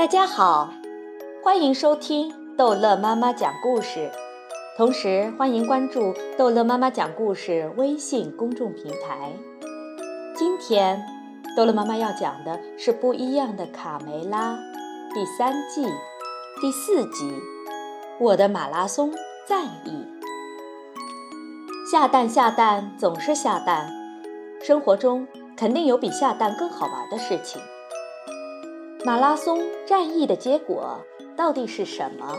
大家好，欢迎收听逗乐妈妈讲故事，同时欢迎关注逗乐妈妈讲故事微信公众平台。今天，逗乐妈妈要讲的是不一样的卡梅拉第三季第四集《我的马拉松战役》。下蛋下蛋总是下蛋，生活中肯定有比下蛋更好玩的事情。马拉松战役的结果到底是什么？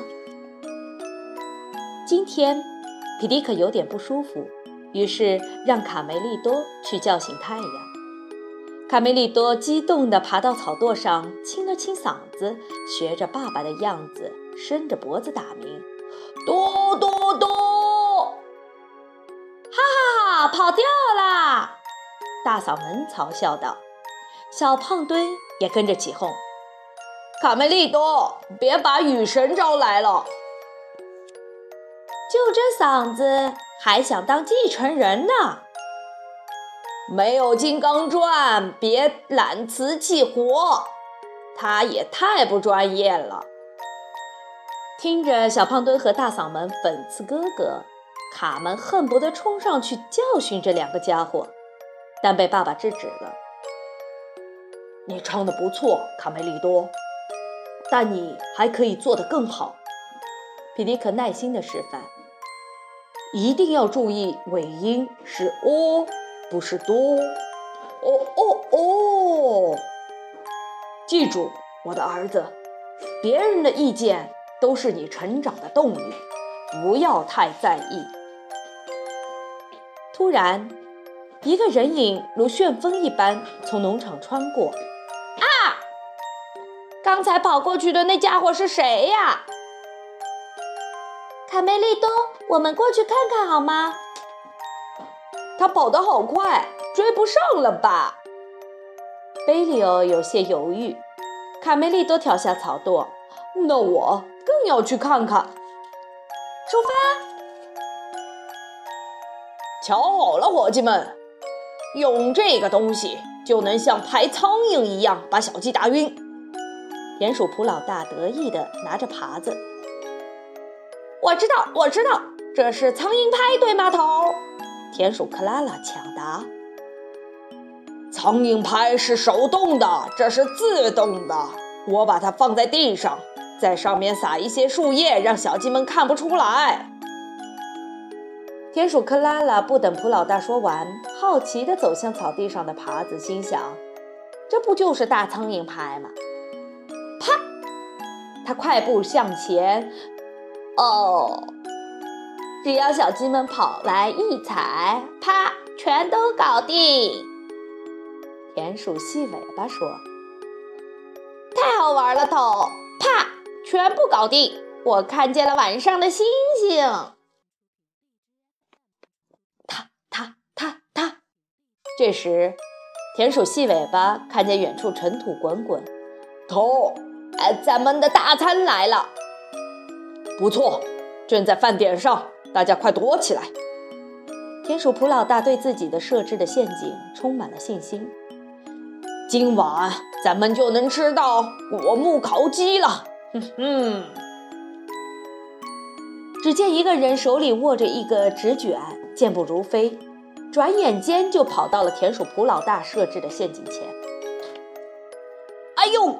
今天，皮迪克有点不舒服，于是让卡梅利多去叫醒太阳。卡梅利多激动地爬到草垛上，清了清嗓子，学着爸爸的样子，伸着脖子打鸣：“嘟嘟嘟！”哈哈哈，跑掉啦！大嗓门嘲笑道。小胖墩也跟着起哄。卡梅利多，别把雨神招来了！就这嗓子，还想当继承人呢？没有金刚钻，别揽瓷器活！他也太不专业了。听着小胖墩和大嗓门讽刺哥哥，卡门恨不得冲上去教训这两个家伙，但被爸爸制止了。你唱的不错，卡梅利多。但你还可以做得更好，皮迪克耐心地示范。一定要注意尾音是哦，不是多。哦哦哦！记住，我的儿子，别人的意见都是你成长的动力，不要太在意。突然，一个人影如旋风一般从农场穿过。刚才跑过去的那家伙是谁呀？卡梅利多，我们过去看看好吗？他跑得好快，追不上了吧？贝利欧有些犹豫。卡梅利多跳下草垛，那我更要去看看。出发！瞧好了，伙计们，用这个东西就能像拍苍蝇一样把小鸡打晕。田鼠普老大得意地拿着耙子。我知道，我知道，这是苍蝇拍，对吗，头？田鼠克拉拉抢答。苍蝇拍是手动的，这是自动的。我把它放在地上，在上面撒一些树叶，让小鸡们看不出来。田鼠克拉拉不等普老大说完，好奇地走向草地上的耙子，心想：这不就是大苍蝇拍吗？他快步向前，哦，只要小鸡们跑来一踩，啪，全都搞定。田鼠细尾巴说：“太好玩了，头，啪，全部搞定！我看见了晚上的星星。”踏踏踏踏。这时，田鼠细尾巴看见远处尘土滚滚，头。哎，咱们的大餐来了！不错，正在饭点上，大家快躲起来！田鼠普老大对自己的设置的陷阱充满了信心。今晚咱们就能吃到果木烤鸡了！哼哼。只见一个人手里握着一个纸卷，健步如飞，转眼间就跑到了田鼠普老大设置的陷阱前。哎呦！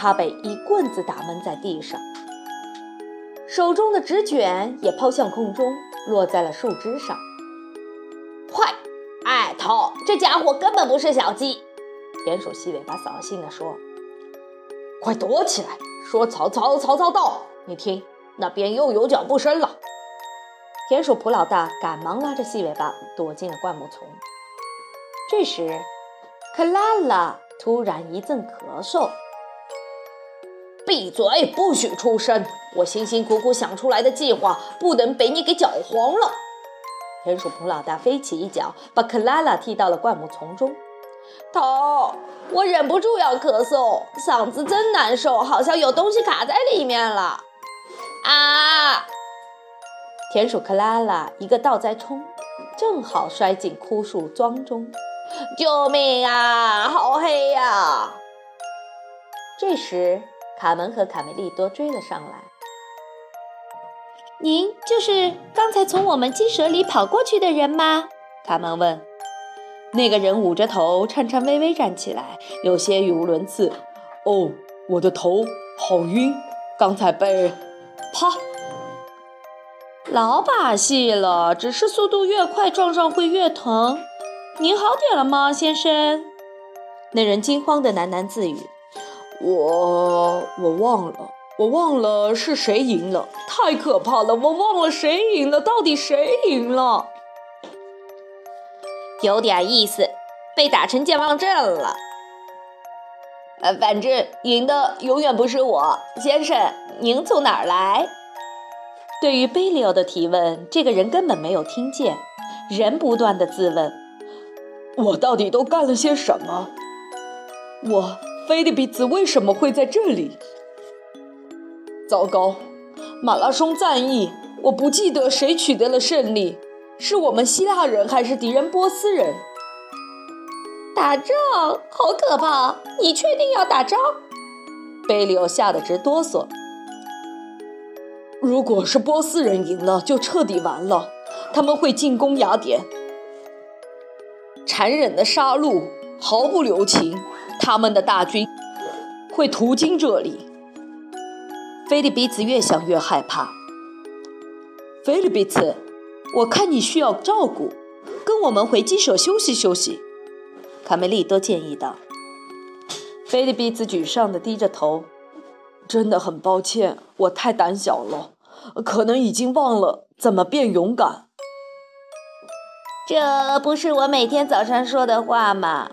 他被一棍子打闷在地上，手中的纸卷也抛向空中，落在了树枝上。快，艾，头，这家伙根本不是小鸡！田鼠细尾巴扫兴地说：“快躲起来！”说：“曹操，曹操到！你听，那边又有脚步声了。”田鼠普老大赶忙拉着细尾巴躲进了灌木丛。这时，克拉拉突然一阵咳嗽。闭嘴，不许出声！我辛辛苦苦想出来的计划不能被你给搅黄了。田鼠普老大飞起一脚，把克拉拉踢到了灌木丛中。头，我忍不住要咳嗽，嗓子真难受，好像有东西卡在里面了。啊！田鼠克拉拉一个倒栽葱，正好摔进枯树桩中。救命啊！好黑呀！这时，卡门和卡梅利多追了上来。您就是刚才从我们鸡舍里跑过去的人吗？卡门问。那个人捂着头，颤颤巍巍站起来，有些语无伦次。哦，我的头好晕，刚才被……啪！老把戏了，只是速度越快，撞上会越疼。您好点了吗，先生？那人惊慌地喃喃自语：“我……我忘了，我忘了是谁赢了，太可怕了！我忘了谁赢了，到底谁赢了？”有点意思，被打成健忘症了。呃，反正赢的永远不是我，先生，您从哪儿来？对于贝利奥的提问，这个人根本没有听见，人不断的自问：我到底都干了些什么？我菲利比兹为什么会在这里？糟糕，马拉松战役，我不记得谁取得了胜利。是我们希腊人还是敌人波斯人？打仗好可怕！你确定要打仗？贝里奥吓得直哆嗦。如果是波斯人赢了，就彻底完了。他们会进攻雅典，残忍的杀戮，毫不留情。他们的大军会途经这里。菲利比兹越想越害怕。菲利比兹。我看你需要照顾，跟我们回鸡舍休息休息。”卡梅利多建议道。菲利比兹沮丧地低着头：“真的很抱歉，我太胆小了，可能已经忘了怎么变勇敢。”这不是我每天早上说的话吗？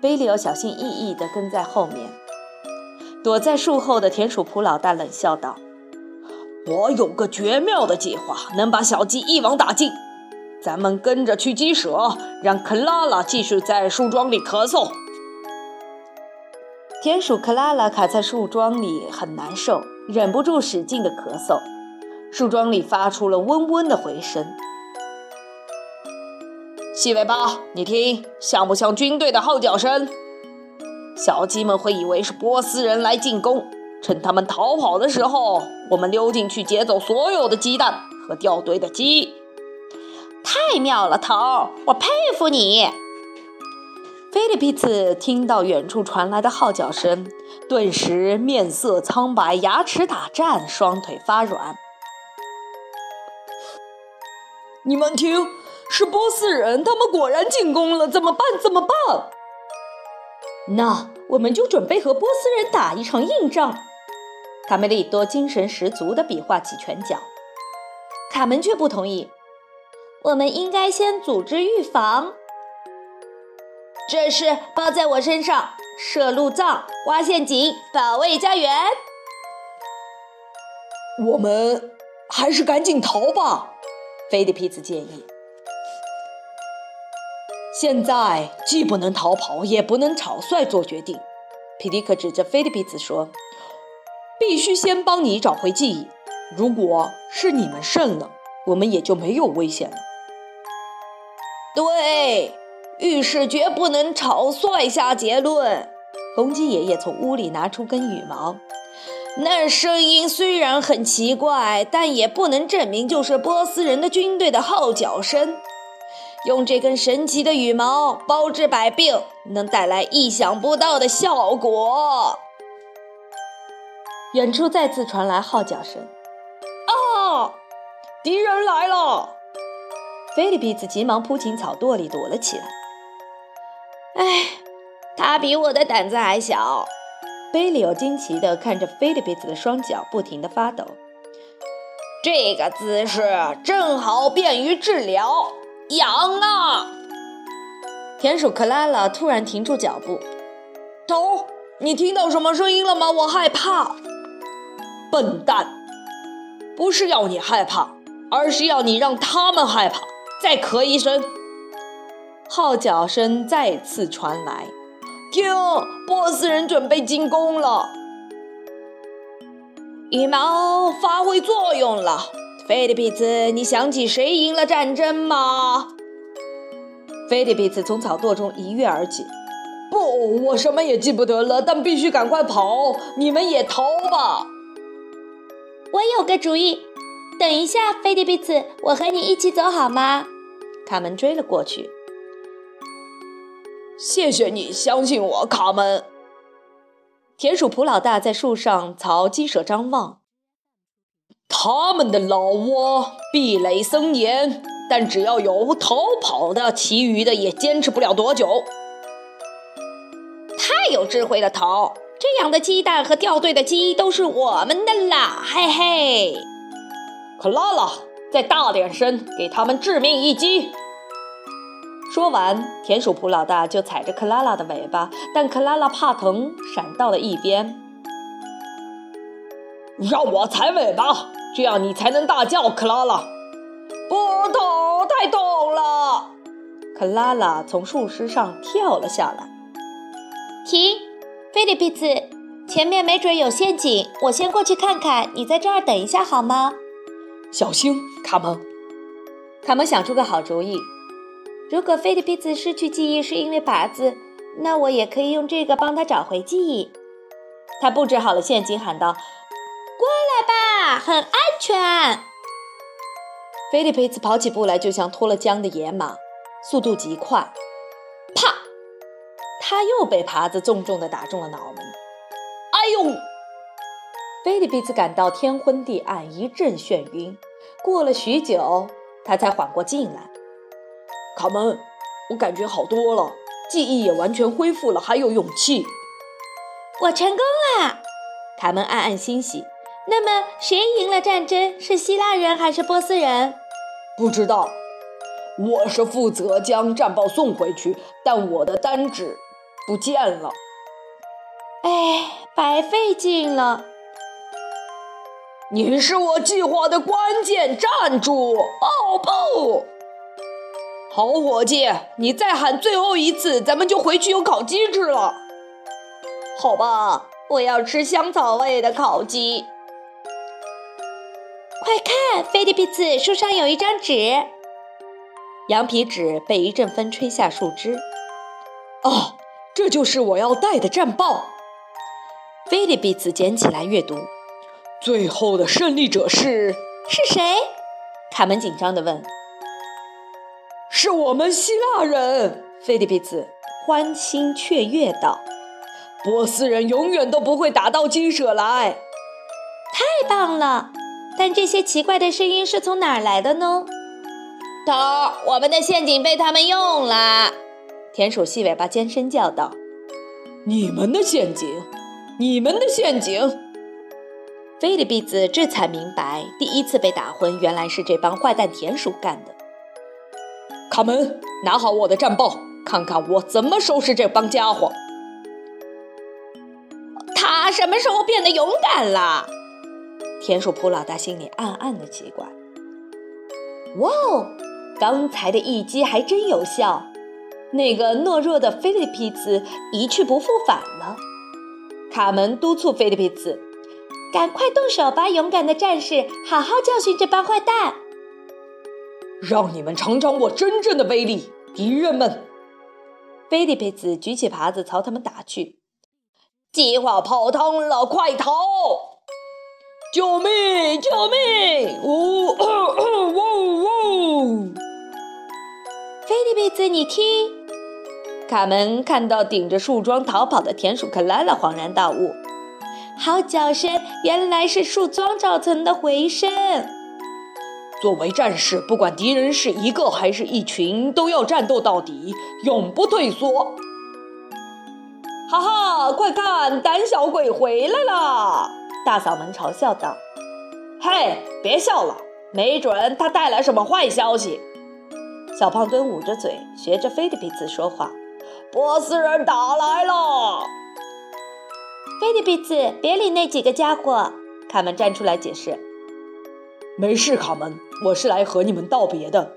贝利奥小心翼翼地跟在后面。躲在树后的田鼠普老大冷笑道。我有个绝妙的计划，能把小鸡一网打尽。咱们跟着去鸡舍，让克拉拉继续在树桩里咳嗽。田鼠克拉拉卡在树桩里很难受，忍不住使劲的咳嗽。树桩里发出了嗡嗡的回声。细尾巴，你听，像不像军队的号角声？小鸡们会以为是波斯人来进攻。趁他们逃跑的时候，我们溜进去劫走所有的鸡蛋和掉堆的鸡。太妙了，头儿，我佩服你。菲利皮茨听到远处传来的号角声，顿时面色苍白，牙齿打颤，双腿发软。你们听，是波斯人，他们果然进攻了，怎么办？怎么办？那我们就准备和波斯人打一场硬仗。卡梅利多精神十足地比划起拳脚，卡门却不同意。我们应该先组织预防，这事包在我身上：设路障、挖陷阱、保卫家园。我们还是赶紧逃吧，菲利皮兹建议。现在既不能逃跑，也不能草率做决定。皮迪克指着菲利比斯说。必须先帮你找回记忆。如果是你们胜了，我们也就没有危险了。对，遇事绝不能草率下结论。公鸡爷爷从屋里拿出根羽毛，那声音虽然很奇怪，但也不能证明就是波斯人的军队的号角声。用这根神奇的羽毛包治百病，能带来意想不到的效果。远处再次传来号角声，啊！敌人来了！菲利比兹急忙扑进草垛里躲了起来。哎，他比我的胆子还小。贝里奥惊奇地看着菲利比兹的双脚不停地发抖。这个姿势正好便于治疗。痒啊！田鼠克拉拉突然停住脚步。头，你听到什么声音了吗？我害怕。笨蛋，不是要你害怕，而是要你让他们害怕。再咳一声，号角声再次传来。听，波斯人准备进攻了，羽毛发挥作用了。菲利比兹，你想起谁赢了战争吗？菲利比兹从草垛中一跃而起。不，我什么也记不得了，但必须赶快跑！你们也逃吧！我有个主意，等一下，菲利比斯，我和你一起走好吗？卡门追了过去。谢谢你相信我，卡门。田鼠普老大在树上朝鸡舍张望。他们的老窝壁垒森严，但只要有逃跑的，其余的也坚持不了多久。太有智慧了，头！这样的鸡蛋和掉队的鸡都是我们的啦，嘿嘿！克拉拉，再大点声，给他们致命一击！说完，田鼠普老大就踩着克拉拉的尾巴，但克拉拉怕疼，闪到了一边。让我踩尾巴，这样你才能大叫，克拉拉。不懂，太懂了！克拉拉从树枝上跳了下来。停，菲利比兹，前面没准有陷阱，我先过去看看，你在这儿等一下好吗？小心，卡门。卡门想出个好主意。如果菲利比兹失去记忆是因为靶子，那我也可以用这个帮他找回记忆。他布置好了陷阱，喊道：“过很安全。”菲利佩斯跑起步来就像脱了缰的野马，速度极快。啪他又被耙子重重的打中了脑门，哎呦！菲利佩斯感到天昏地暗，一阵眩晕。过了许久，他才缓过劲来。卡门，我感觉好多了，记忆也完全恢复了，还有勇气。我成功了！卡门暗暗欣喜。那么，谁赢了战争？是希腊人还是波斯人？不知道。我是负责将战报送回去，但我的单纸。不见了，哎，白费劲了。你是我计划的关键，站住！哦不，好伙计，你再喊最后一次，咱们就回去有烤鸡吃了。好吧，我要吃香草味的烤鸡。快看，菲利比斯，树上有一张纸。羊皮纸被一阵风吹下树枝。哦。这就是我要带的战报。菲利比斯捡起来阅读。最后的胜利者是是谁？卡门紧张地问。是我们希腊人。菲利比斯欢欣雀跃道。波斯人永远都不会打到鸡舍来。太棒了！但这些奇怪的声音是从哪儿来的呢？头，我们的陷阱被他们用了。田鼠细尾巴尖声叫道：“你们的陷阱，你们的陷阱！”菲利比斯这才明白，第一次被打昏原来是这帮坏蛋田鼠干的。卡门，拿好我的战报，看看我怎么收拾这帮家伙。他什么时候变得勇敢了？田鼠普老大心里暗暗的奇怪。哇哦，刚才的一击还真有效。那个懦弱的菲利皮兹一去不复返了。卡门督促菲利皮兹：“赶快动手吧，勇敢的战士，好好教训这帮坏蛋，让你们尝尝我真正的威力，敌人们！”菲利皮兹举起耙子朝他们打去。计划泡汤了，快逃！救命！救命！呜呜呜呜！菲利贝兹，你听。卡门看到顶着树桩逃跑的田鼠克拉拉，恍然大悟：好叫声，原来是树桩造成的回声。作为战士，不管敌人是一个还是一群，都要战斗到底，永不退缩。哈哈，快看，胆小鬼回来了！大嗓门嘲笑道：“嘿，别笑了，没准他带来什么坏消息。”小胖墩捂着嘴，学着菲利比兹说话。波斯人打来了，菲利比兹，别理那几个家伙。卡门站出来解释：“没事，卡门，我是来和你们道别的。”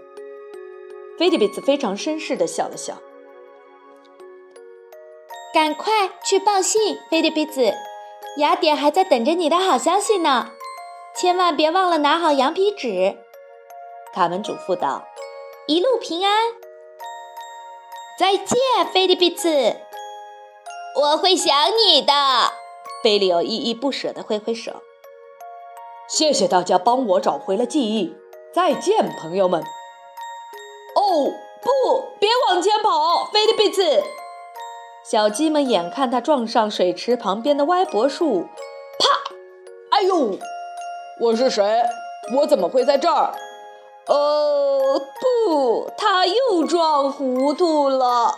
菲利比斯非常绅士地笑了笑。赶快去报信，菲利比斯，雅典还在等着你的好消息呢。千万别忘了拿好羊皮纸。卡门嘱咐道：“一路平安。”再见，菲利比斯。我会想你的。菲利欧依依不舍地挥挥手。谢谢大家帮我找回了记忆，再见，朋友们。哦，不，别往前跑，菲利比茨！小鸡们眼看它撞上水池旁边的歪脖树，啪！哎呦，我是谁？我怎么会在这儿？呃，不，他又撞糊涂了。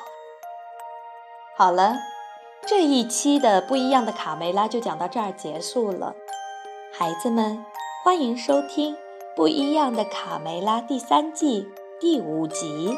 好了，这一期的不一样的卡梅拉就讲到这儿结束了。孩子们，欢迎收听《不一样的卡梅拉》第三季第五集。